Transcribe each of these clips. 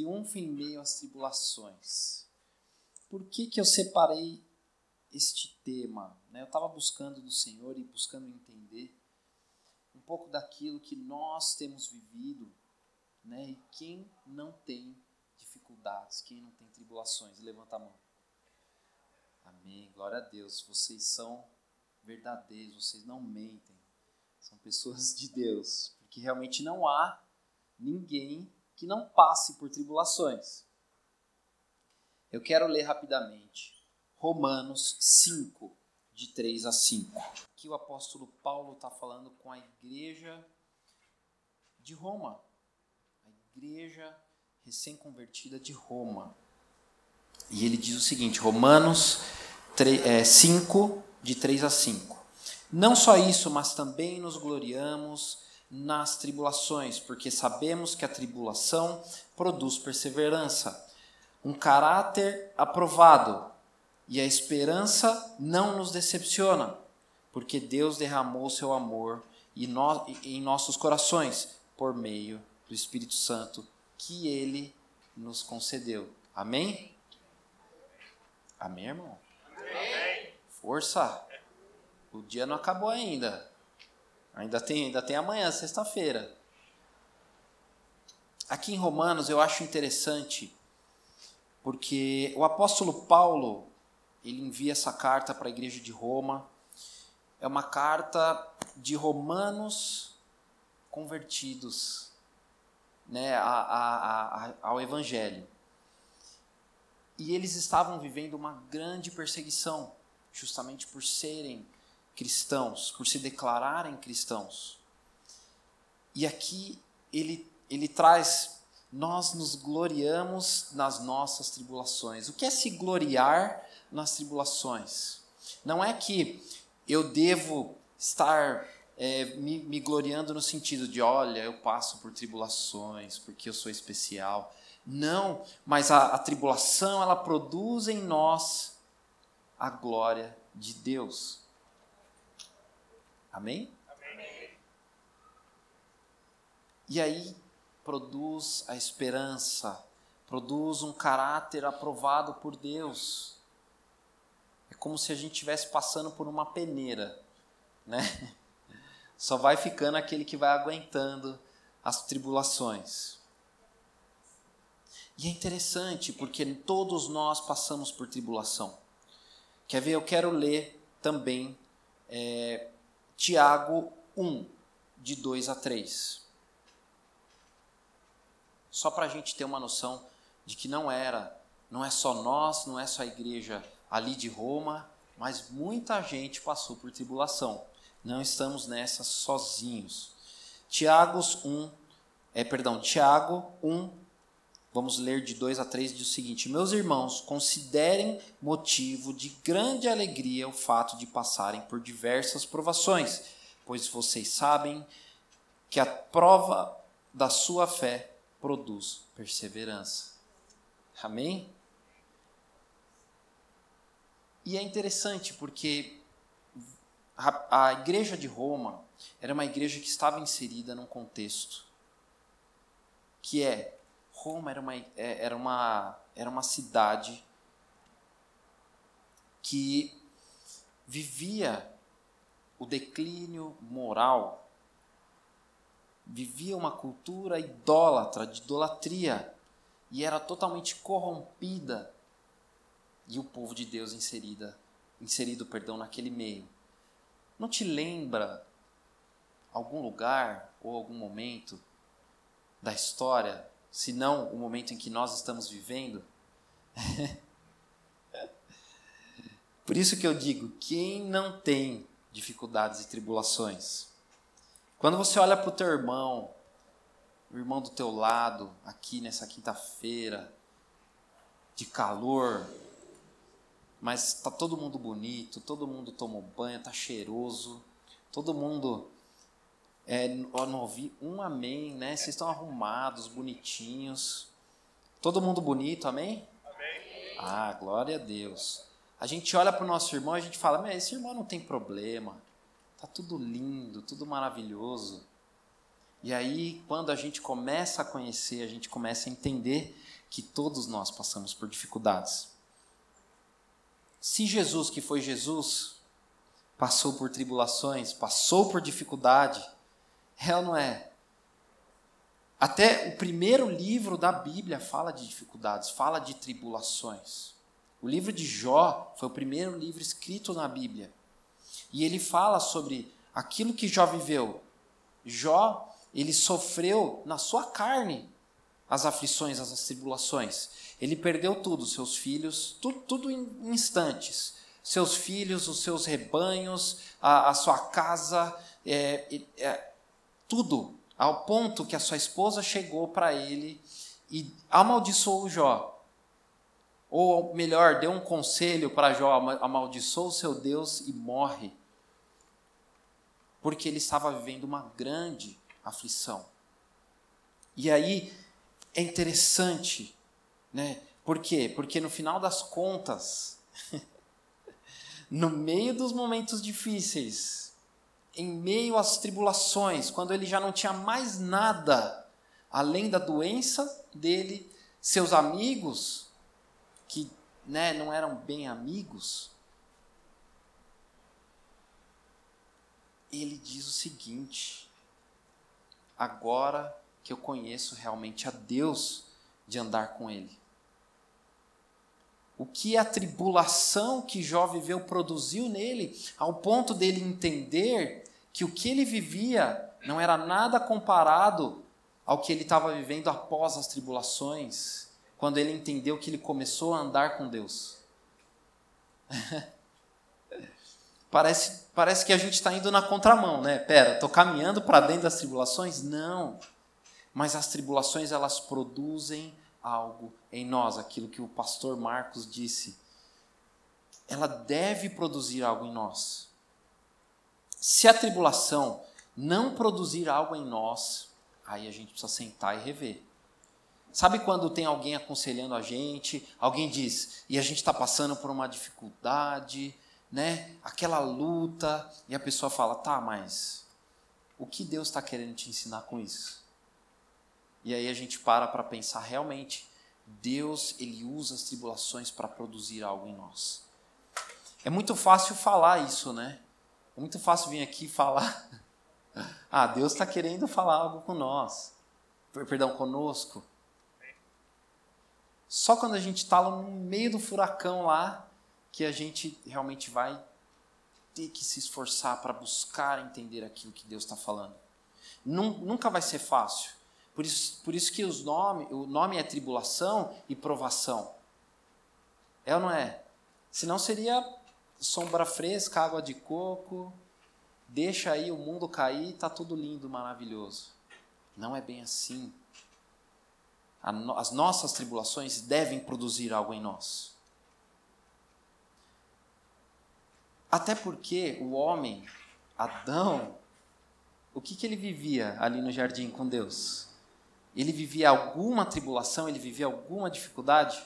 Triunfo em meio às tribulações. Por que, que eu separei este tema? Né? Eu estava buscando do Senhor e buscando entender um pouco daquilo que nós temos vivido né? e quem não tem dificuldades, quem não tem tribulações. Levanta a mão. Amém. Glória a Deus. Vocês são verdadeiros, vocês não mentem. São pessoas de Deus. Porque realmente não há ninguém que não passe por tribulações. Eu quero ler rapidamente Romanos 5, de 3 a 5. Aqui o apóstolo Paulo está falando com a igreja de Roma, a igreja recém-convertida de Roma. E ele diz o seguinte: Romanos 3, 5, é, de 3 a 5. Não só isso, mas também nos gloriamos nas tribulações, porque sabemos que a tribulação produz perseverança, um caráter aprovado, e a esperança não nos decepciona, porque Deus derramou seu amor em nossos corações por meio do Espírito Santo que ele nos concedeu. Amém? Amém, irmão? Amém. Força! O dia não acabou ainda. Ainda tem, ainda tem amanhã, sexta-feira. Aqui em Romanos eu acho interessante porque o apóstolo Paulo ele envia essa carta para a igreja de Roma. É uma carta de romanos convertidos né, a, a, a, ao evangelho. E eles estavam vivendo uma grande perseguição, justamente por serem cristãos, por se declararem cristãos. E aqui ele, ele traz: nós nos gloriamos nas nossas tribulações. O que é se gloriar nas tribulações? Não é que eu devo estar é, me, me gloriando no sentido de, olha, eu passo por tribulações porque eu sou especial. Não, mas a, a tribulação ela produz em nós a glória de Deus. Amém? Amém? E aí produz a esperança, produz um caráter aprovado por Deus. É como se a gente estivesse passando por uma peneira, né? Só vai ficando aquele que vai aguentando as tribulações. E é interessante porque todos nós passamos por tribulação. Quer ver? Eu quero ler também é, Tiago 1, de 2 a 3. Só para a gente ter uma noção de que não era, não é só nós, não é só a igreja ali de Roma, mas muita gente passou por tribulação. Não estamos nessa sozinhos. Tiago 1, é, perdão, Tiago 1, Vamos ler de 2 a 3 diz o seguinte: Meus irmãos, considerem motivo de grande alegria o fato de passarem por diversas provações, pois vocês sabem que a prova da sua fé produz perseverança. Amém? E é interessante porque a, a igreja de Roma era uma igreja que estava inserida num contexto que é Roma era uma, é, era uma, era uma cidade que vivia o declínio moral, vivia uma cultura idólatra, de idolatria, e era totalmente corrompida, e o povo de Deus inserida, inserido perdão, naquele meio. Não te lembra algum lugar ou algum momento da história se não o momento em que nós estamos vivendo. Por isso que eu digo: quem não tem dificuldades e tribulações? Quando você olha para o teu irmão, o irmão do teu lado, aqui nessa quinta-feira, de calor, mas tá todo mundo bonito, todo mundo tomou banho, tá cheiroso, todo mundo é, não ouvi um amém, né? Vocês estão arrumados, bonitinhos, todo mundo bonito, amém? Amém. Ah, glória a Deus. A gente olha para o nosso irmão e a gente fala, mas esse irmão não tem problema, tá tudo lindo, tudo maravilhoso. E aí, quando a gente começa a conhecer, a gente começa a entender que todos nós passamos por dificuldades. Se Jesus, que foi Jesus, passou por tribulações, passou por dificuldade, é ou não é? Até o primeiro livro da Bíblia fala de dificuldades, fala de tribulações. O livro de Jó foi o primeiro livro escrito na Bíblia. E ele fala sobre aquilo que Jó viveu. Jó, ele sofreu na sua carne as aflições, as tribulações. Ele perdeu tudo, seus filhos, tudo, tudo em instantes. Seus filhos, os seus rebanhos, a, a sua casa, é, é, tudo. Ao ponto que a sua esposa chegou para ele e amaldiçoou Jó. Ou melhor, deu um conselho para Jó: amaldiçoa o seu Deus e morre. Porque ele estava vivendo uma grande aflição. E aí é interessante, né? Por quê? Porque no final das contas, no meio dos momentos difíceis, em meio às tribulações, quando ele já não tinha mais nada além da doença dele, seus amigos, que né, não eram bem amigos, ele diz o seguinte: agora que eu conheço realmente a Deus de andar com Ele. O que a tribulação que Jó viveu produziu nele, ao ponto dele entender que o que ele vivia não era nada comparado ao que ele estava vivendo após as tribulações, quando ele entendeu que ele começou a andar com Deus. parece, parece que a gente está indo na contramão, né? Pera, estou caminhando para dentro das tribulações? Não. Mas as tribulações elas produzem algo em nós, aquilo que o pastor Marcos disse. Ela deve produzir algo em nós. Se a tribulação não produzir algo em nós, aí a gente precisa sentar e rever. Sabe quando tem alguém aconselhando a gente, alguém diz, e a gente está passando por uma dificuldade, né? Aquela luta, e a pessoa fala, tá, mas o que Deus está querendo te ensinar com isso? E aí a gente para para pensar realmente, Deus ele usa as tribulações para produzir algo em nós. É muito fácil falar isso, né? É muito fácil vir aqui falar, ah, Deus está querendo falar algo com nós, perdão, conosco. Só quando a gente está no meio do furacão lá que a gente realmente vai ter que se esforçar para buscar entender aquilo que Deus está falando. Nunca vai ser fácil. Por isso, por isso que os nome, o nome é tribulação e provação. É ou não é? Senão seria sombra fresca, água de coco, deixa aí o mundo cair, tá tudo lindo, maravilhoso. Não é bem assim. As nossas tribulações devem produzir algo em nós. Até porque o homem, Adão, o que, que ele vivia ali no jardim com Deus? Ele vivia alguma tribulação, ele vivia alguma dificuldade?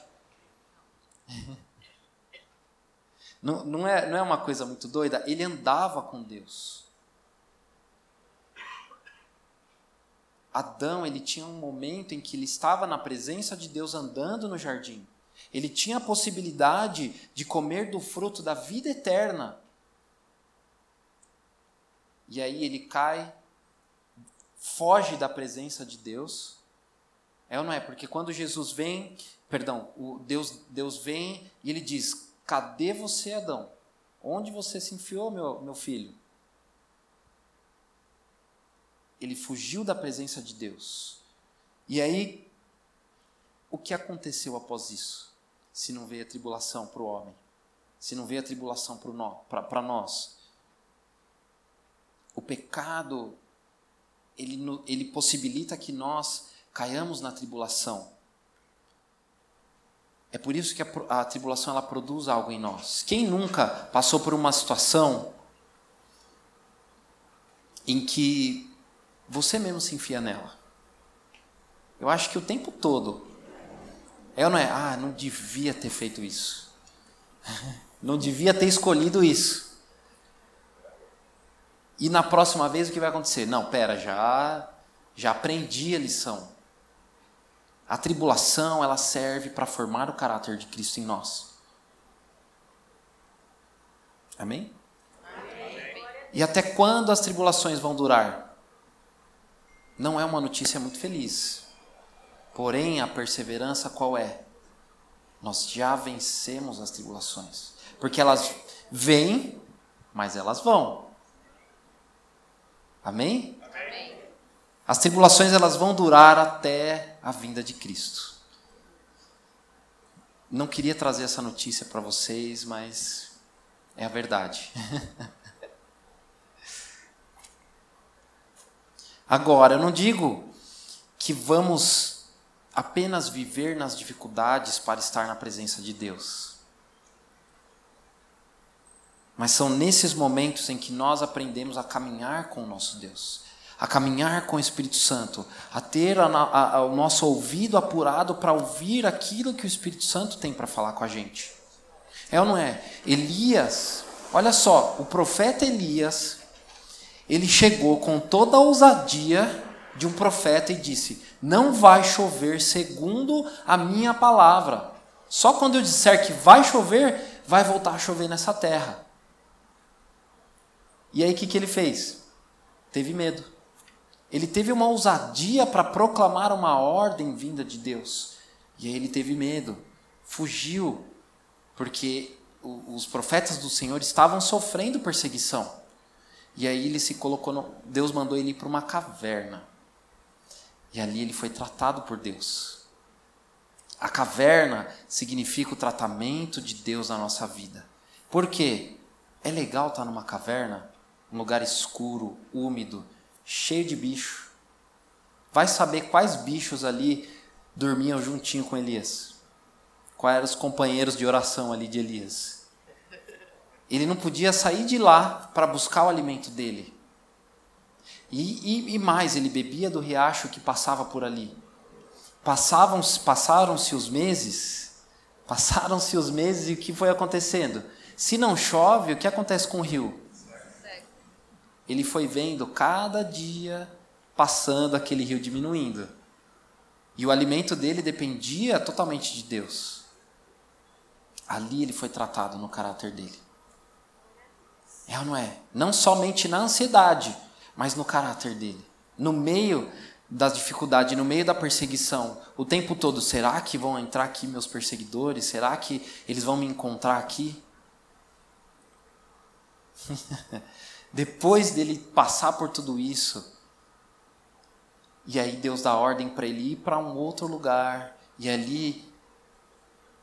Não, não, é, não é uma coisa muito doida? Ele andava com Deus. Adão, ele tinha um momento em que ele estava na presença de Deus andando no jardim. Ele tinha a possibilidade de comer do fruto da vida eterna. E aí ele cai, foge da presença de Deus. É ou não é? Porque quando Jesus vem, perdão, o Deus, Deus vem e ele diz: Cadê você, Adão? Onde você se enfiou, meu, meu filho? Ele fugiu da presença de Deus. E aí, o que aconteceu após isso? Se não veio a tribulação para o homem, se não veio a tribulação para nós, o pecado ele, ele possibilita que nós caiamos na tribulação. É por isso que a, a tribulação ela produz algo em nós. Quem nunca passou por uma situação em que você mesmo se enfia nela? Eu acho que o tempo todo. É ou não é? Ah, não devia ter feito isso. Não devia ter escolhido isso. E na próxima vez o que vai acontecer? Não, pera, já já aprendi a lição. A tribulação, ela serve para formar o caráter de Cristo em nós. Amém? Amém? E até quando as tribulações vão durar? Não é uma notícia muito feliz. Porém, a perseverança qual é? Nós já vencemos as tribulações. Porque elas vêm, mas elas vão. Amém? As tribulações elas vão durar até a vinda de Cristo. Não queria trazer essa notícia para vocês, mas é a verdade. Agora, eu não digo que vamos apenas viver nas dificuldades para estar na presença de Deus. Mas são nesses momentos em que nós aprendemos a caminhar com o nosso Deus a caminhar com o Espírito Santo, a ter a, a, o nosso ouvido apurado para ouvir aquilo que o Espírito Santo tem para falar com a gente. É ou não é? Elias, olha só, o profeta Elias, ele chegou com toda a ousadia de um profeta e disse: Não vai chover segundo a minha palavra. Só quando eu disser que vai chover, vai voltar a chover nessa terra. E aí o que, que ele fez? Teve medo. Ele teve uma ousadia para proclamar uma ordem vinda de Deus. E aí ele teve medo, fugiu, porque os profetas do Senhor estavam sofrendo perseguição. E aí ele se colocou, no, Deus mandou ele ir para uma caverna. E ali ele foi tratado por Deus. A caverna significa o tratamento de Deus na nossa vida. Por quê? É legal estar numa caverna, um lugar escuro, úmido, cheio de bicho. Vai saber quais bichos ali dormiam juntinho com Elias. Quais eram os companheiros de oração ali de Elias. Ele não podia sair de lá para buscar o alimento dele. E, e, e, mais, ele bebia do riacho que passava por ali. Passavam, passaram-se os meses, passaram-se os meses e o que foi acontecendo? Se não chove, o que acontece com o rio? Ele foi vendo cada dia passando aquele rio diminuindo. E o alimento dele dependia totalmente de Deus. Ali ele foi tratado no caráter dele. É ou não é? Não somente na ansiedade, mas no caráter dele. No meio das dificuldades, no meio da perseguição, o tempo todo, será que vão entrar aqui meus perseguidores? Será que eles vão me encontrar aqui? Depois dele passar por tudo isso, e aí Deus dá ordem para ele ir para um outro lugar, e ali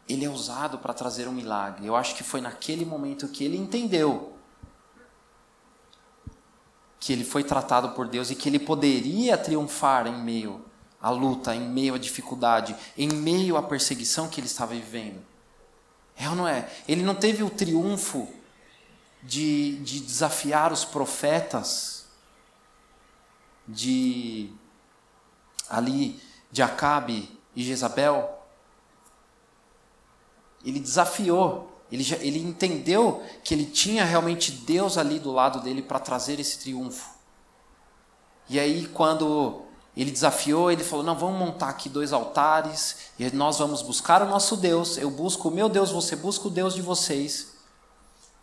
ele é usado para trazer um milagre. Eu acho que foi naquele momento que ele entendeu que ele foi tratado por Deus e que ele poderia triunfar em meio à luta, em meio à dificuldade, em meio à perseguição que ele estava vivendo. É ou não é? Ele não teve o triunfo de, de desafiar os profetas de ali de Acabe e Jezabel, ele desafiou, ele, já, ele entendeu que ele tinha realmente Deus ali do lado dele para trazer esse triunfo. E aí, quando ele desafiou, ele falou: Não, vamos montar aqui dois altares e nós vamos buscar o nosso Deus. Eu busco o meu Deus, você busca o Deus de vocês.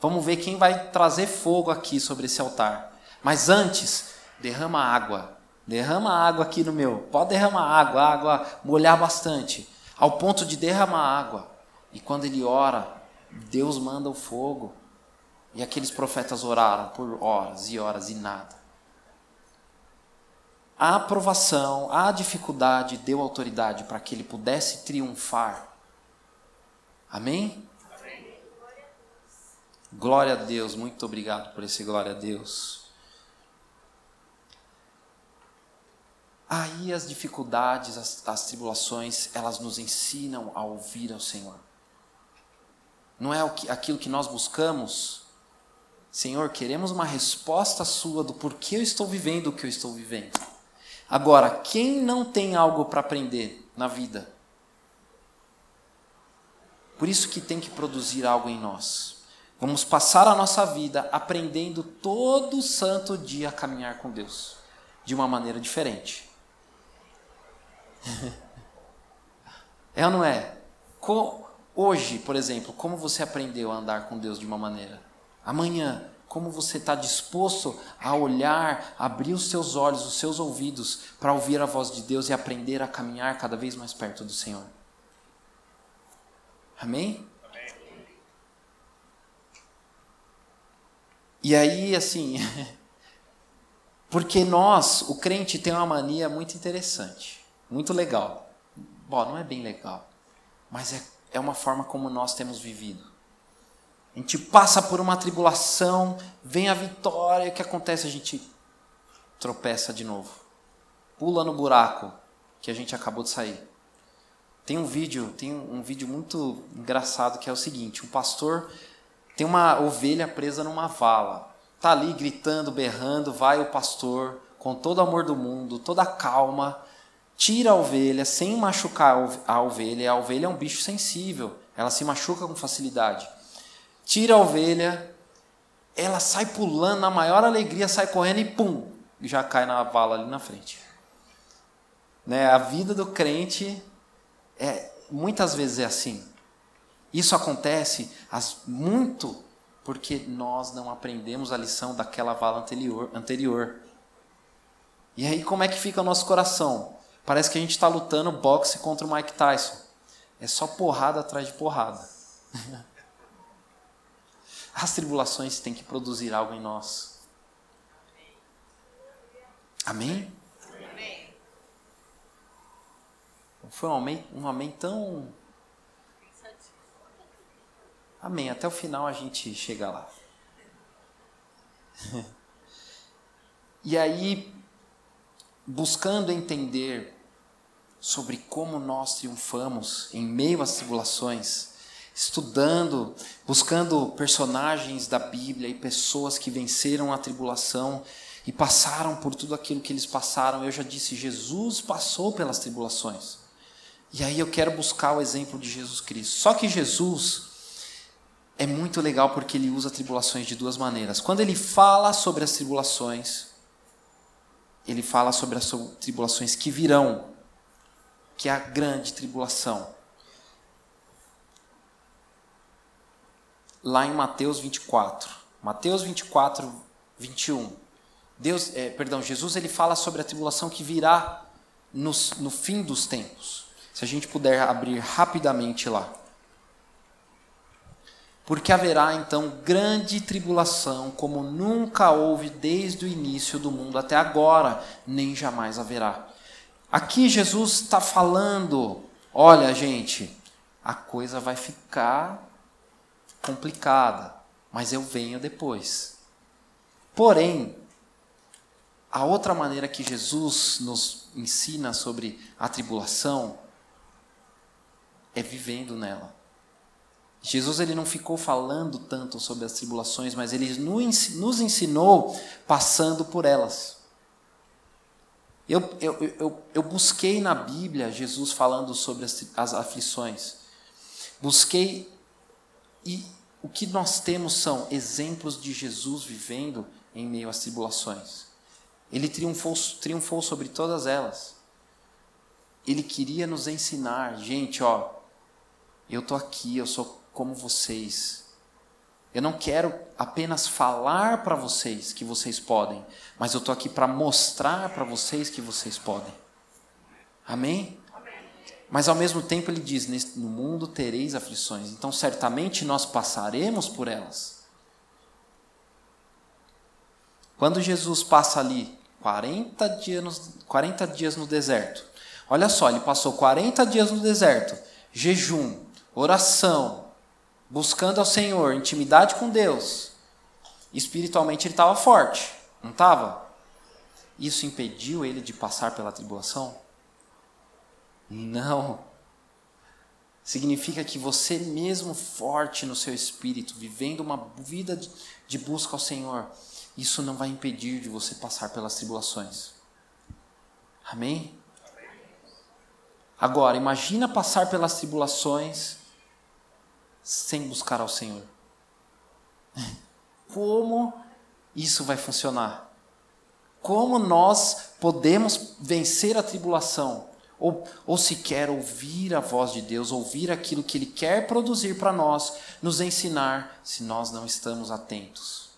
Vamos ver quem vai trazer fogo aqui sobre esse altar. Mas antes, derrama água. Derrama água aqui no meu. Pode derramar água, água, molhar bastante. Ao ponto de derramar água. E quando ele ora, Deus manda o fogo. E aqueles profetas oraram por horas e horas e nada. A aprovação, a dificuldade deu autoridade para que ele pudesse triunfar. Amém? Glória a Deus, muito obrigado por esse glória a Deus. Aí as dificuldades, as, as tribulações, elas nos ensinam a ouvir ao Senhor. Não é aquilo que nós buscamos? Senhor, queremos uma resposta sua do porquê eu estou vivendo o que eu estou vivendo. Agora, quem não tem algo para aprender na vida? Por isso que tem que produzir algo em nós. Vamos passar a nossa vida aprendendo todo santo dia a caminhar com Deus de uma maneira diferente. é ou não é? Hoje, por exemplo, como você aprendeu a andar com Deus de uma maneira? Amanhã, como você está disposto a olhar, abrir os seus olhos, os seus ouvidos para ouvir a voz de Deus e aprender a caminhar cada vez mais perto do Senhor? Amém? E aí, assim, porque nós, o crente tem uma mania muito interessante, muito legal. Bom, não é bem legal, mas é, é uma forma como nós temos vivido. A gente passa por uma tribulação, vem a vitória, o que acontece? A gente tropeça de novo. Pula no buraco que a gente acabou de sair. Tem um vídeo, tem um vídeo muito engraçado que é o seguinte: um pastor tem uma ovelha presa numa vala. Tá ali gritando, berrando, vai o pastor com todo o amor do mundo, toda a calma, tira a ovelha sem machucar a ovelha. A ovelha é um bicho sensível, ela se machuca com facilidade. Tira a ovelha, ela sai pulando na maior alegria, sai correndo e pum, já cai na vala ali na frente. Né? A vida do crente é muitas vezes é assim. Isso acontece as, muito porque nós não aprendemos a lição daquela vala anterior, anterior. E aí, como é que fica o nosso coração? Parece que a gente está lutando boxe contra o Mike Tyson. É só porrada atrás de porrada. As tribulações têm que produzir algo em nós. Amém? Foi um amém, um amém tão Amém. Até o final a gente chega lá. e aí, buscando entender sobre como nós triunfamos em meio às tribulações, estudando, buscando personagens da Bíblia e pessoas que venceram a tribulação e passaram por tudo aquilo que eles passaram. Eu já disse, Jesus passou pelas tribulações. E aí eu quero buscar o exemplo de Jesus Cristo. Só que Jesus, é muito legal porque ele usa tribulações de duas maneiras. Quando ele fala sobre as tribulações, ele fala sobre as tribulações que virão, que é a grande tribulação. Lá em Mateus 24, Mateus 24, 21. Deus, é, perdão, Jesus ele fala sobre a tribulação que virá no, no fim dos tempos. Se a gente puder abrir rapidamente lá. Porque haverá então grande tribulação, como nunca houve desde o início do mundo até agora, nem jamais haverá. Aqui Jesus está falando: olha, gente, a coisa vai ficar complicada, mas eu venho depois. Porém, a outra maneira que Jesus nos ensina sobre a tribulação é vivendo nela. Jesus ele não ficou falando tanto sobre as tribulações, mas ele nos ensinou passando por elas. Eu, eu, eu, eu busquei na Bíblia Jesus falando sobre as, as aflições. Busquei e o que nós temos são exemplos de Jesus vivendo em meio às tribulações. Ele triunfou, triunfou sobre todas elas. Ele queria nos ensinar, gente, ó, eu tô aqui, eu sou como vocês. Eu não quero apenas falar para vocês que vocês podem, mas eu estou aqui para mostrar para vocês que vocês podem. Amém? Mas ao mesmo tempo ele diz: No mundo tereis aflições, então certamente nós passaremos por elas. Quando Jesus passa ali 40 dias, no, 40 dias no deserto, olha só, ele passou 40 dias no deserto, jejum, oração, buscando ao Senhor, intimidade com Deus, espiritualmente ele estava forte, não estava? isso impediu ele de passar pela tribulação? Não. Significa que você, mesmo forte no seu espírito, vivendo uma vida de busca ao Senhor, isso não vai impedir de você passar pelas tribulações. Amém? Agora, imagina passar pelas tribulações sem buscar ao Senhor. Como isso vai funcionar? Como nós podemos vencer a tribulação? Ou, ou sequer ouvir a voz de Deus, ouvir aquilo que Ele quer produzir para nós, nos ensinar, se nós não estamos atentos.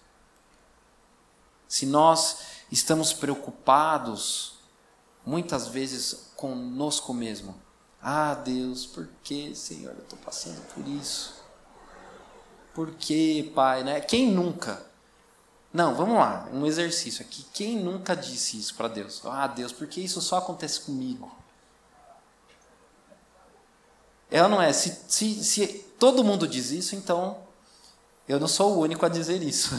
Se nós estamos preocupados, muitas vezes conosco mesmo. Ah, Deus, por que, Senhor, eu estou passando por isso? Por que, Pai? Né? Quem nunca? Não, vamos lá, um exercício aqui. Quem nunca disse isso para Deus? Ah, Deus, por que isso só acontece comigo? Ela não é. Se, se, se todo mundo diz isso, então eu não sou o único a dizer isso.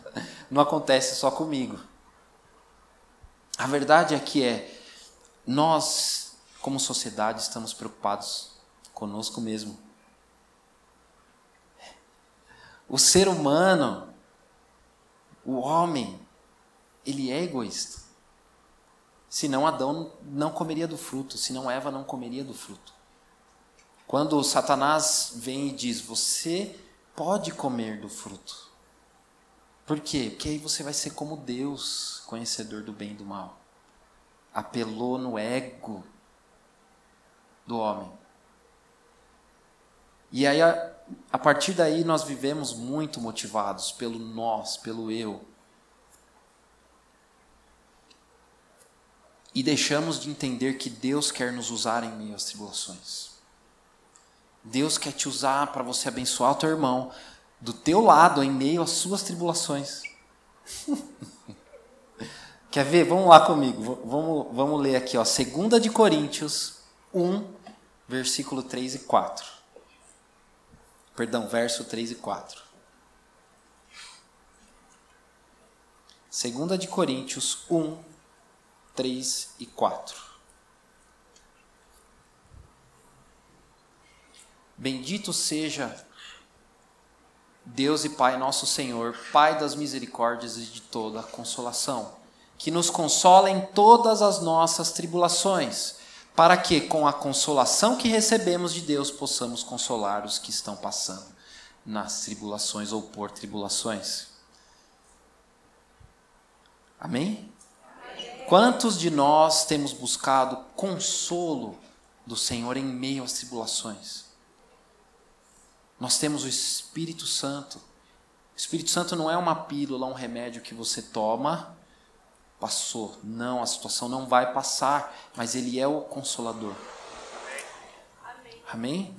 não acontece só comigo. A verdade é que é nós, como sociedade, estamos preocupados conosco mesmo. O ser humano, o homem, ele é egoísta. Senão Adão não comeria do fruto, senão Eva não comeria do fruto. Quando Satanás vem e diz: Você pode comer do fruto. Por quê? Porque aí você vai ser como Deus, conhecedor do bem e do mal. Apelou no ego do homem. E aí, a, a partir daí, nós vivemos muito motivados pelo nós, pelo eu. E deixamos de entender que Deus quer nos usar em meio às tribulações. Deus quer te usar para você abençoar o teu irmão do teu lado em meio às suas tribulações. Quer ver? Vamos lá comigo. Vamos, vamos ler aqui, ó, 2 de Coríntios 1, versículo 3 e 4. Perdão, verso 3 e 4. 2 de Coríntios 1, 3 e 4. Bendito seja Deus e Pai nosso Senhor, Pai das misericórdias e de toda a consolação, que nos consola em todas as nossas tribulações, para que, com a consolação que recebemos de Deus, possamos consolar os que estão passando nas tribulações ou por tribulações. Amém? Quantos de nós temos buscado consolo do Senhor em meio às tribulações? Nós temos o Espírito Santo. O Espírito Santo não é uma pílula, um remédio que você toma, passou. Não, a situação não vai passar, mas Ele é o consolador. Amém?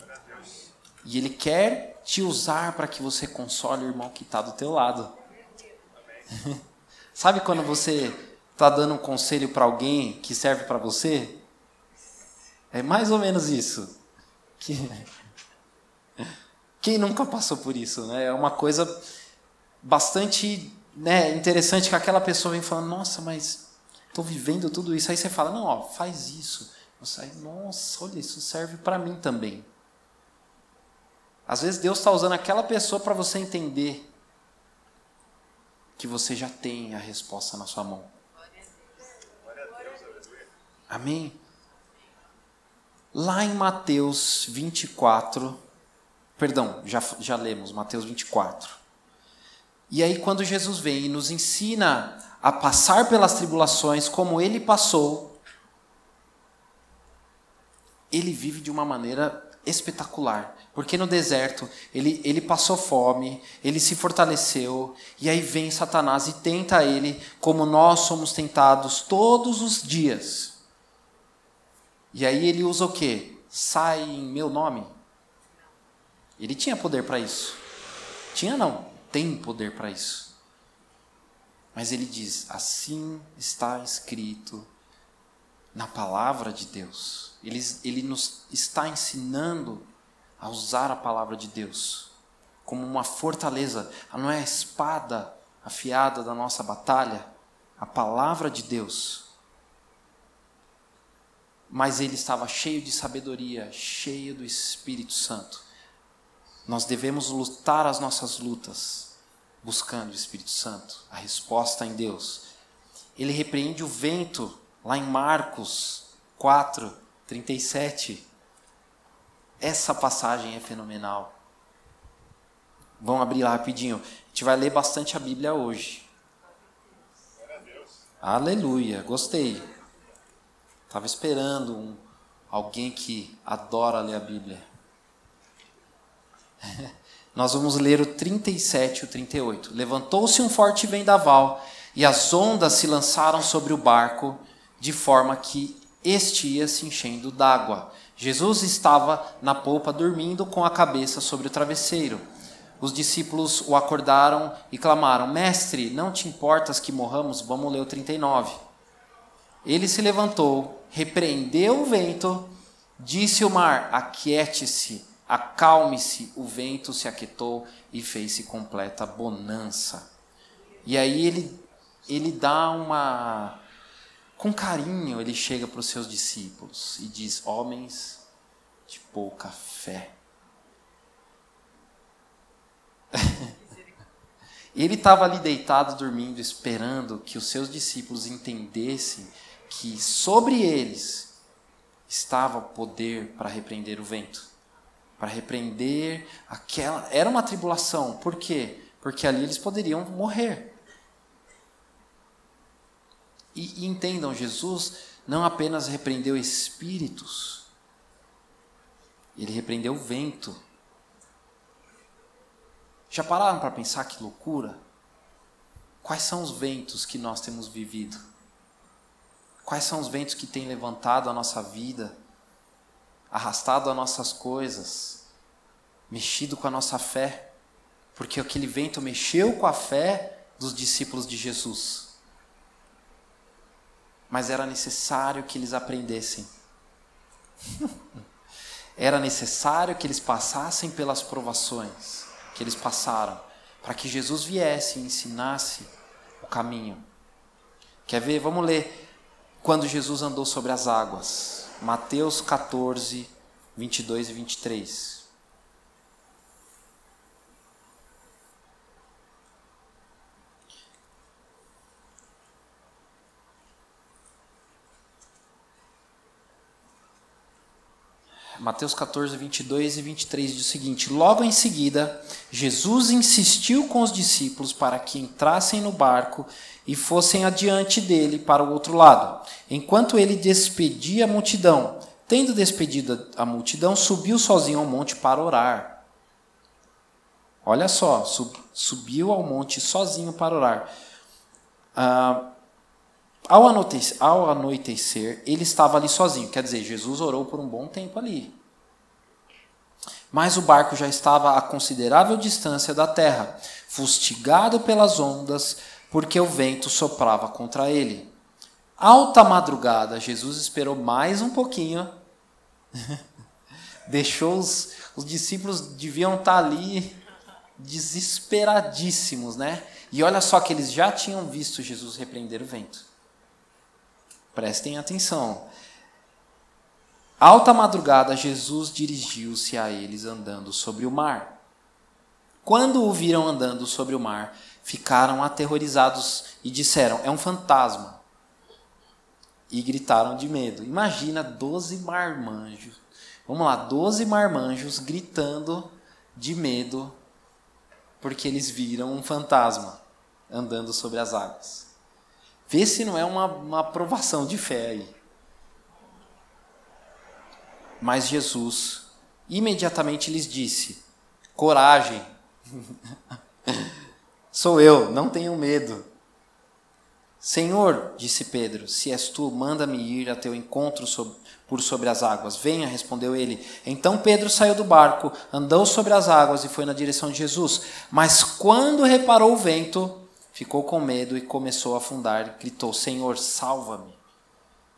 E Ele quer te usar para que você console o irmão que está do teu lado. Sabe quando você está dando um conselho para alguém que serve para você? É mais ou menos isso. Que quem nunca passou por isso? Né? É uma coisa bastante né, interessante que aquela pessoa vem falando, nossa, mas estou vivendo tudo isso. Aí você fala, não, ó, faz isso. Você, nossa, olha, isso serve para mim também. Às vezes Deus está usando aquela pessoa para você entender que você já tem a resposta na sua mão. Amém? Lá em Mateus 24, Perdão, já, já lemos, Mateus 24. E aí, quando Jesus vem e nos ensina a passar pelas tribulações como ele passou, ele vive de uma maneira espetacular. Porque no deserto ele, ele passou fome, ele se fortaleceu, e aí vem Satanás e tenta ele, como nós somos tentados todos os dias. E aí ele usa o que? Sai em meu nome. Ele tinha poder para isso. Tinha não, tem poder para isso. Mas ele diz: assim está escrito na palavra de Deus. Ele, ele nos está ensinando a usar a palavra de Deus como uma fortaleza. Não é a espada afiada da nossa batalha, a palavra de Deus. Mas ele estava cheio de sabedoria, cheio do Espírito Santo. Nós devemos lutar as nossas lutas, buscando o Espírito Santo, a resposta em Deus. Ele repreende o vento, lá em Marcos 4, 37. Essa passagem é fenomenal. Vamos abrir lá rapidinho. A gente vai ler bastante a Bíblia hoje. Aleluia, gostei. Estava esperando um, alguém que adora ler a Bíblia. Nós vamos ler o 37 e o 38. Levantou-se um forte vendaval e as ondas se lançaram sobre o barco, de forma que este ia se enchendo d'água. Jesus estava na polpa dormindo com a cabeça sobre o travesseiro. Os discípulos o acordaram e clamaram: Mestre, não te importas que morramos? Vamos ler o 39. Ele se levantou, repreendeu o vento, disse ao mar: Aquiete-se, acalme-se. O vento se aquietou e fez-se completa bonança. E aí ele, ele dá uma com carinho ele chega para os seus discípulos e diz: Homens de pouca fé. ele estava ali deitado, dormindo, esperando que os seus discípulos entendessem que sobre eles estava poder para repreender o vento, para repreender aquela. Era uma tribulação, por quê? Porque ali eles poderiam morrer. E, e entendam, Jesus não apenas repreendeu espíritos, ele repreendeu o vento. Já pararam para pensar que loucura? Quais são os ventos que nós temos vivido? Quais são os ventos que têm levantado a nossa vida, arrastado as nossas coisas, mexido com a nossa fé? Porque aquele vento mexeu com a fé dos discípulos de Jesus mas era necessário que eles aprendessem. era necessário que eles passassem pelas provações que eles passaram, para que Jesus viesse e ensinasse o caminho. Quer ver? Vamos ler quando Jesus andou sobre as águas. Mateus 14, 22 e 23. Mateus 14, 22 e 23 diz o seguinte: Logo em seguida, Jesus insistiu com os discípulos para que entrassem no barco e fossem adiante dele para o outro lado, enquanto ele despedia a multidão. Tendo despedido a multidão, subiu sozinho ao monte para orar. Olha só, sub, subiu ao monte sozinho para orar. Ah, ao anoitecer, ao anoitecer, ele estava ali sozinho. Quer dizer, Jesus orou por um bom tempo ali. Mas o barco já estava a considerável distância da terra, fustigado pelas ondas, porque o vento soprava contra ele. Alta madrugada, Jesus esperou mais um pouquinho. Deixou os, os discípulos deviam estar ali desesperadíssimos, né? E olha só que eles já tinham visto Jesus repreender o vento. Prestem atenção. Alta madrugada, Jesus dirigiu-se a eles andando sobre o mar. Quando o viram andando sobre o mar, ficaram aterrorizados e disseram: É um fantasma. E gritaram de medo. Imagina doze marmanjos. Vamos lá, doze marmanjos gritando de medo porque eles viram um fantasma andando sobre as águas. Vê se não é uma, uma aprovação de fé aí. Mas Jesus imediatamente lhes disse: Coragem, sou eu, não tenham medo. Senhor, disse Pedro, se és tu, manda-me ir a teu encontro por sobre as águas. Venha, respondeu ele. Então Pedro saiu do barco, andou sobre as águas e foi na direção de Jesus. Mas quando reparou o vento, ficou com medo e começou a afundar. Gritou: Senhor, salva-me.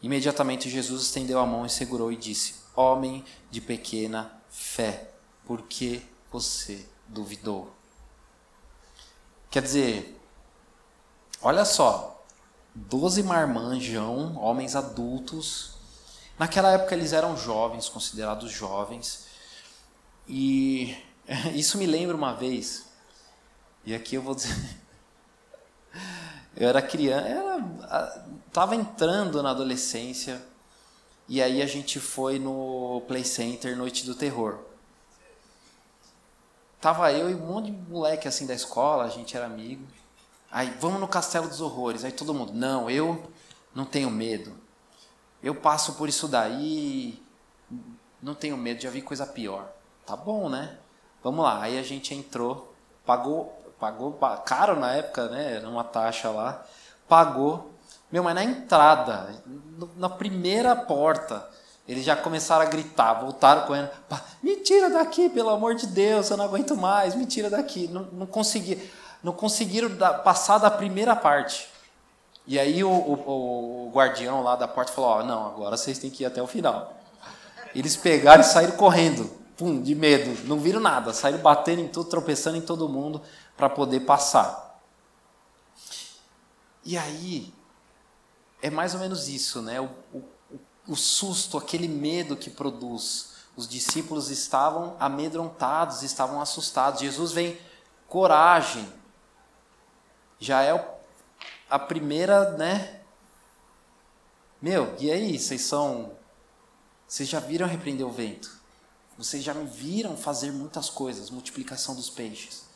Imediatamente Jesus estendeu a mão e segurou e disse: Homem de pequena fé, por que você duvidou? Quer dizer, olha só, doze marmanjão, homens adultos. Naquela época eles eram jovens, considerados jovens. E isso me lembra uma vez, e aqui eu vou dizer. Eu era criança, era, tava entrando na adolescência, e aí a gente foi no Play Center Noite do Terror. Tava eu e um monte de moleque assim da escola, a gente era amigo. Aí, vamos no Castelo dos Horrores. Aí todo mundo, não, eu não tenho medo. Eu passo por isso daí, não tenho medo, já vi coisa pior. Tá bom, né? Vamos lá. Aí a gente entrou, pagou, pagou caro na época, né? Era uma taxa lá. Pagou. Meu, mas na entrada, na primeira porta, eles já começaram a gritar, voltaram correndo. Me tira daqui, pelo amor de Deus, eu não aguento mais, me tira daqui. Não, não, consegui, não conseguiram passar da primeira parte. E aí o, o, o guardião lá da porta falou: oh, Não, agora vocês têm que ir até o final. Eles pegaram e saíram correndo, pum, de medo, não viram nada, saíram batendo em tudo, tropeçando em todo mundo para poder passar. E aí, é mais ou menos isso, né? O, o, o susto, aquele medo que produz. Os discípulos estavam amedrontados, estavam assustados. Jesus vem, coragem. Já é a primeira, né? Meu, e aí? Vocês são. Vocês já viram repreender o vento? Vocês já me viram fazer muitas coisas multiplicação dos peixes.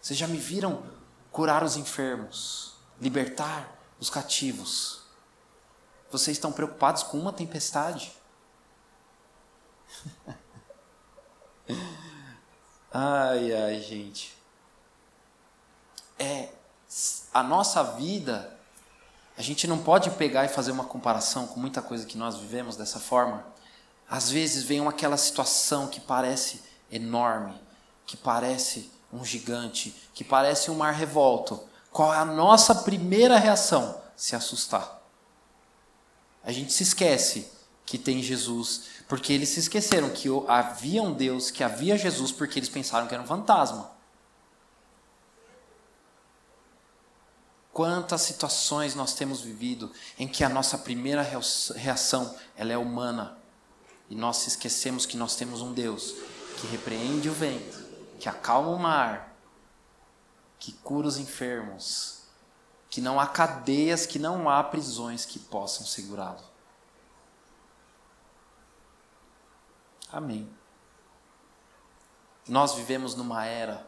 Vocês já me viram curar os enfermos, libertar os cativos. Vocês estão preocupados com uma tempestade? ai, ai, gente. É a nossa vida. A gente não pode pegar e fazer uma comparação com muita coisa que nós vivemos dessa forma. Às vezes vem aquela situação que parece enorme, que parece um gigante, que parece um mar revolto. Qual é a nossa primeira reação? Se assustar. A gente se esquece que tem Jesus, porque eles se esqueceram que havia um Deus, que havia Jesus, porque eles pensaram que era um fantasma. Quantas situações nós temos vivido em que a nossa primeira reação ela é humana e nós esquecemos que nós temos um Deus que repreende o vento, que acalma o mar, que cura os enfermos, que não há cadeias, que não há prisões que possam segurá-lo. Amém. Nós vivemos numa era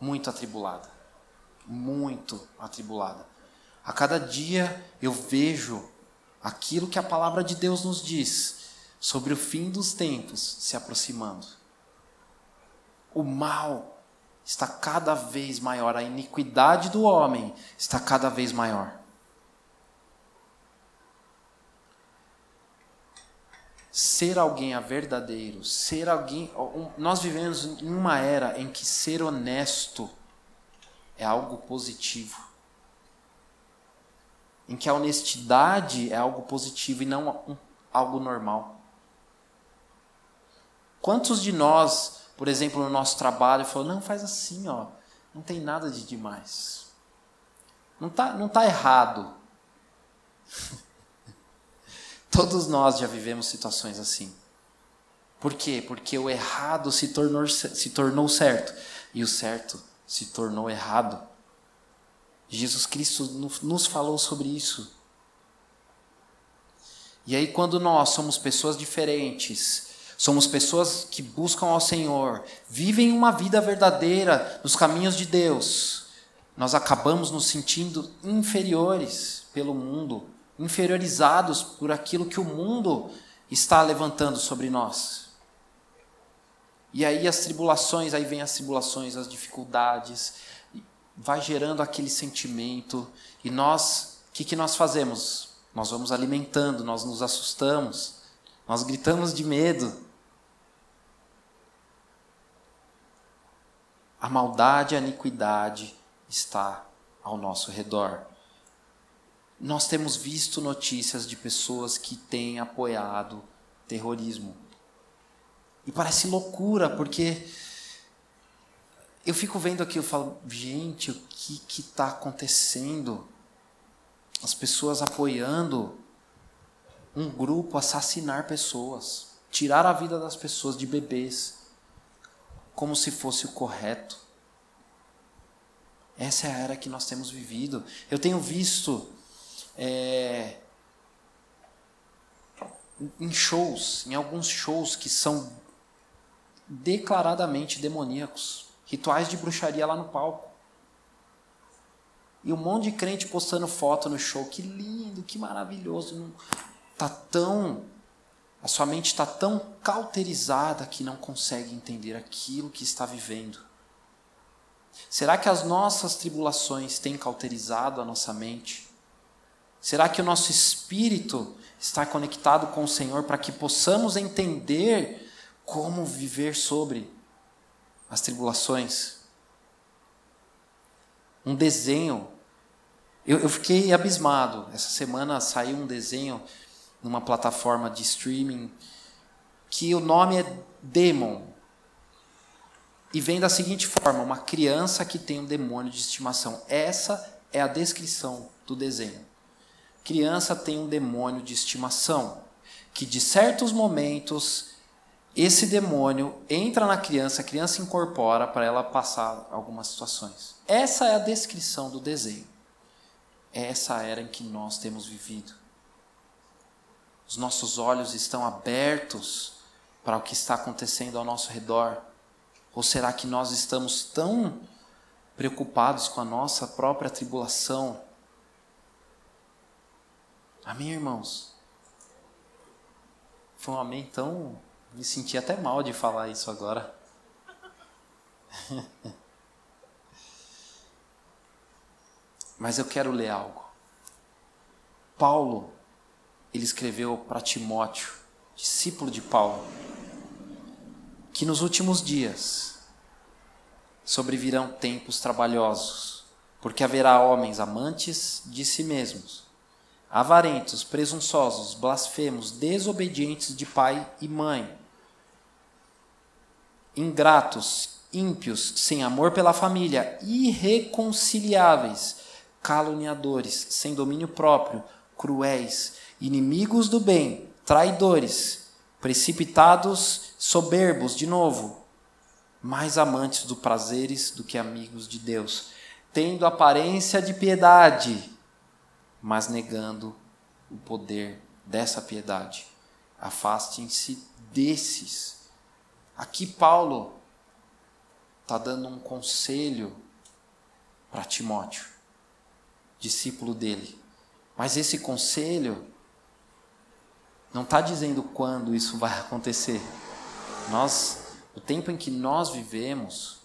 muito atribulada. Muito atribulada. A cada dia eu vejo aquilo que a palavra de Deus nos diz sobre o fim dos tempos se aproximando. O mal está cada vez maior, a iniquidade do homem está cada vez maior. Ser alguém a verdadeiro, ser alguém. Nós vivemos em uma era em que ser honesto é algo positivo. Em que a honestidade é algo positivo e não algo normal. Quantos de nós por exemplo, no nosso trabalho, falou: não, faz assim, ó, não tem nada de demais. Não tá, não tá errado. Todos nós já vivemos situações assim. Por quê? Porque o errado se tornou, se tornou certo e o certo se tornou errado. Jesus Cristo nos falou sobre isso. E aí, quando nós somos pessoas diferentes, Somos pessoas que buscam ao Senhor, vivem uma vida verdadeira nos caminhos de Deus. Nós acabamos nos sentindo inferiores pelo mundo, inferiorizados por aquilo que o mundo está levantando sobre nós. E aí as tribulações, aí vem as tribulações, as dificuldades, vai gerando aquele sentimento e nós, o que, que nós fazemos? Nós vamos alimentando, nós nos assustamos, nós gritamos de medo, A maldade e a iniquidade está ao nosso redor. Nós temos visto notícias de pessoas que têm apoiado terrorismo. E parece loucura, porque eu fico vendo aqui, eu falo, gente, o que está acontecendo? As pessoas apoiando um grupo assassinar pessoas, tirar a vida das pessoas, de bebês, como se fosse o correto. Essa é a era que nós temos vivido. Eu tenho visto é, em shows, em alguns shows que são declaradamente demoníacos rituais de bruxaria lá no palco. E um monte de crente postando foto no show. Que lindo, que maravilhoso. Tá tão. A sua mente está tão cauterizada que não consegue entender aquilo que está vivendo. Será que as nossas tribulações têm cauterizado a nossa mente? Será que o nosso espírito está conectado com o Senhor para que possamos entender como viver sobre as tribulações. Um desenho. Eu, eu fiquei abismado. Essa semana saiu um desenho numa plataforma de streaming que o nome é Demon. E vem da seguinte forma: uma criança que tem um demônio de estimação. Essa é a descrição do desenho. Criança tem um demônio de estimação que de certos momentos esse demônio entra na criança, a criança incorpora para ela passar algumas situações. Essa é a descrição do desenho. Essa era em que nós temos vivido. Os nossos olhos estão abertos para o que está acontecendo ao nosso redor? Ou será que nós estamos tão preocupados com a nossa própria tribulação? Amém, irmãos? Foi um amém tão me senti até mal de falar isso agora. Mas eu quero ler algo. Paulo, ele escreveu para Timóteo, discípulo de Paulo, que nos últimos dias sobrevirão tempos trabalhosos, porque haverá homens amantes de si mesmos avarentos, presunçosos, blasfemos, desobedientes de pai e mãe, ingratos, ímpios, sem amor pela família, irreconciliáveis, caluniadores, sem domínio próprio, cruéis, inimigos do bem, traidores, precipitados, soberbos, de novo, mais amantes do prazeres do que amigos de Deus, tendo aparência de piedade, mas negando o poder dessa piedade. Afastem-se desses Aqui Paulo está dando um conselho para Timóteo, discípulo dele. Mas esse conselho não está dizendo quando isso vai acontecer. Nós, o tempo em que nós vivemos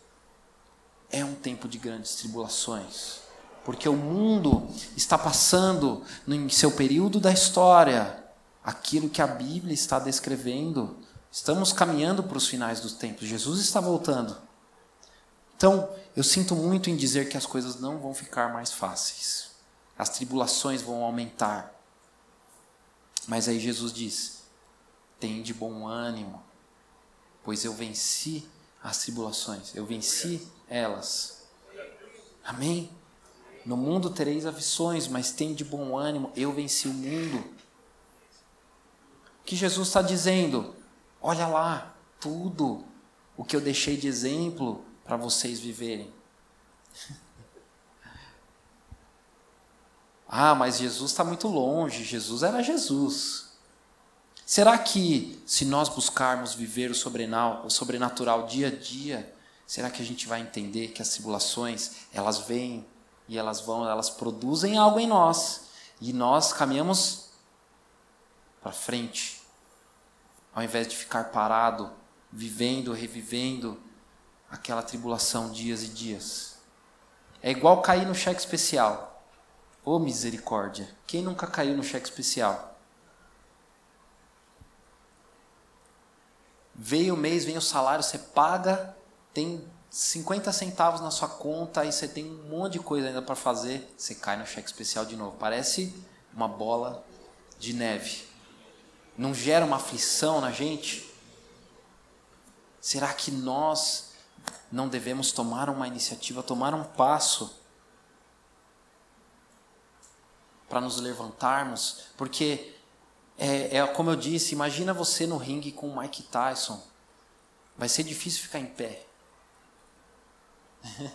é um tempo de grandes tribulações, porque o mundo está passando em seu período da história aquilo que a Bíblia está descrevendo Estamos caminhando para os finais dos tempos. Jesus está voltando. Então, eu sinto muito em dizer que as coisas não vão ficar mais fáceis. As tribulações vão aumentar. Mas aí Jesus diz: tem de bom ânimo, pois eu venci as tribulações, eu venci elas. Amém? No mundo tereis aflições, mas tem de bom ânimo, eu venci o mundo. O que Jesus está dizendo? Olha lá, tudo o que eu deixei de exemplo para vocês viverem. Ah, mas Jesus está muito longe. Jesus era Jesus. Será que, se nós buscarmos viver o sobrenatural, dia a dia, será que a gente vai entender que as tribulações, elas vêm e elas vão, elas produzem algo em nós e nós caminhamos para frente ao invés de ficar parado, vivendo, revivendo aquela tribulação dias e dias. É igual cair no cheque especial. Ô oh, misericórdia! Quem nunca caiu no cheque especial? Veio o mês, vem o salário, você paga, tem 50 centavos na sua conta, aí você tem um monte de coisa ainda para fazer, você cai no cheque especial de novo. Parece uma bola de neve não gera uma aflição na gente? Será que nós não devemos tomar uma iniciativa, tomar um passo para nos levantarmos, porque é, é, como eu disse, imagina você no ringue com o Mike Tyson. Vai ser difícil ficar em pé.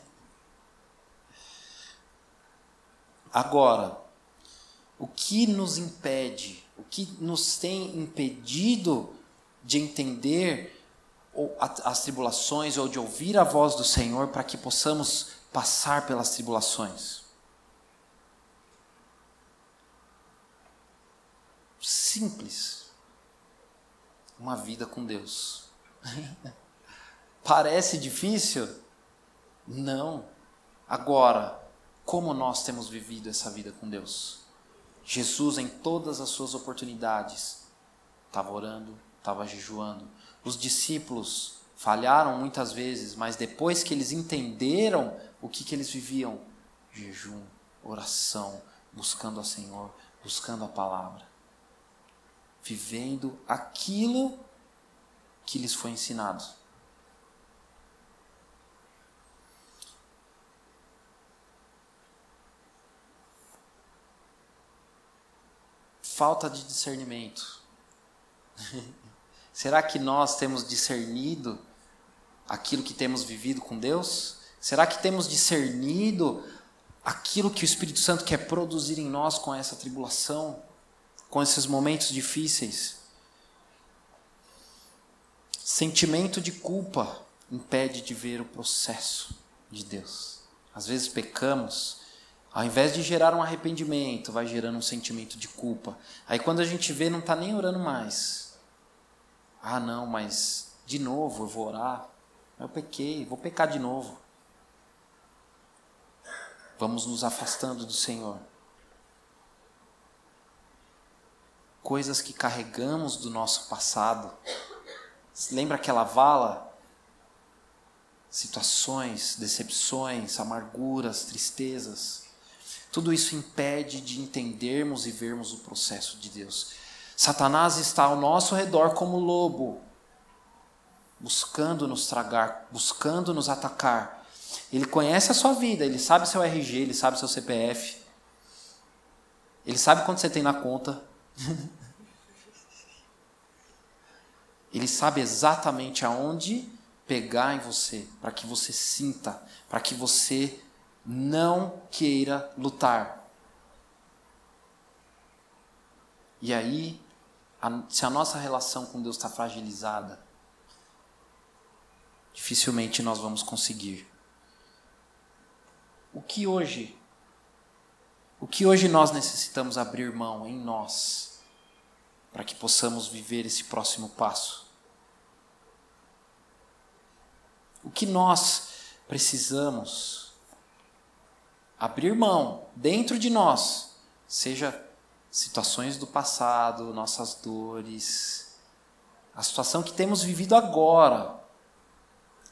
Agora, o que nos impede, o que nos tem impedido de entender as tribulações ou de ouvir a voz do Senhor para que possamos passar pelas tribulações? Simples. Uma vida com Deus. Parece difícil? Não. Agora, como nós temos vivido essa vida com Deus? Jesus, em todas as suas oportunidades, estava orando, estava jejuando. Os discípulos falharam muitas vezes, mas depois que eles entenderam o que, que eles viviam, jejum, oração, buscando ao Senhor, buscando a palavra, vivendo aquilo que lhes foi ensinado. falta de discernimento. Será que nós temos discernido aquilo que temos vivido com Deus? Será que temos discernido aquilo que o Espírito Santo quer produzir em nós com essa tribulação, com esses momentos difíceis? Sentimento de culpa impede de ver o processo de Deus. Às vezes pecamos ao invés de gerar um arrependimento, vai gerando um sentimento de culpa. Aí quando a gente vê, não está nem orando mais. Ah, não, mas de novo eu vou orar. Eu pequei, vou pecar de novo. Vamos nos afastando do Senhor. Coisas que carregamos do nosso passado. Lembra aquela vala? Situações, decepções, amarguras, tristezas tudo isso impede de entendermos e vermos o processo de Deus. Satanás está ao nosso redor como lobo, buscando nos tragar, buscando nos atacar. Ele conhece a sua vida, ele sabe seu RG, ele sabe seu CPF, ele sabe quanto você tem na conta. Ele sabe exatamente aonde pegar em você, para que você sinta, para que você não queira lutar. E aí, a, se a nossa relação com Deus está fragilizada, dificilmente nós vamos conseguir. O que hoje, o que hoje nós necessitamos abrir mão em nós para que possamos viver esse próximo passo? O que nós precisamos abrir mão dentro de nós, seja situações do passado, nossas dores, a situação que temos vivido agora,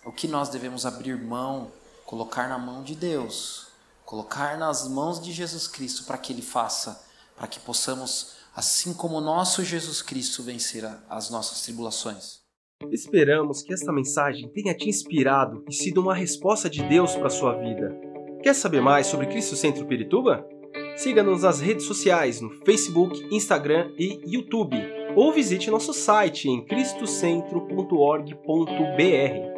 o que nós devemos abrir mão, colocar na mão de Deus, colocar nas mãos de Jesus Cristo para que Ele faça, para que possamos, assim como nosso Jesus Cristo, vencer as nossas tribulações. Esperamos que esta mensagem tenha te inspirado e sido uma resposta de Deus para a sua vida. Quer saber mais sobre Cristo Centro Pirituba? Siga-nos nas redes sociais no Facebook, Instagram e YouTube, ou visite nosso site em cristocentro.org.br.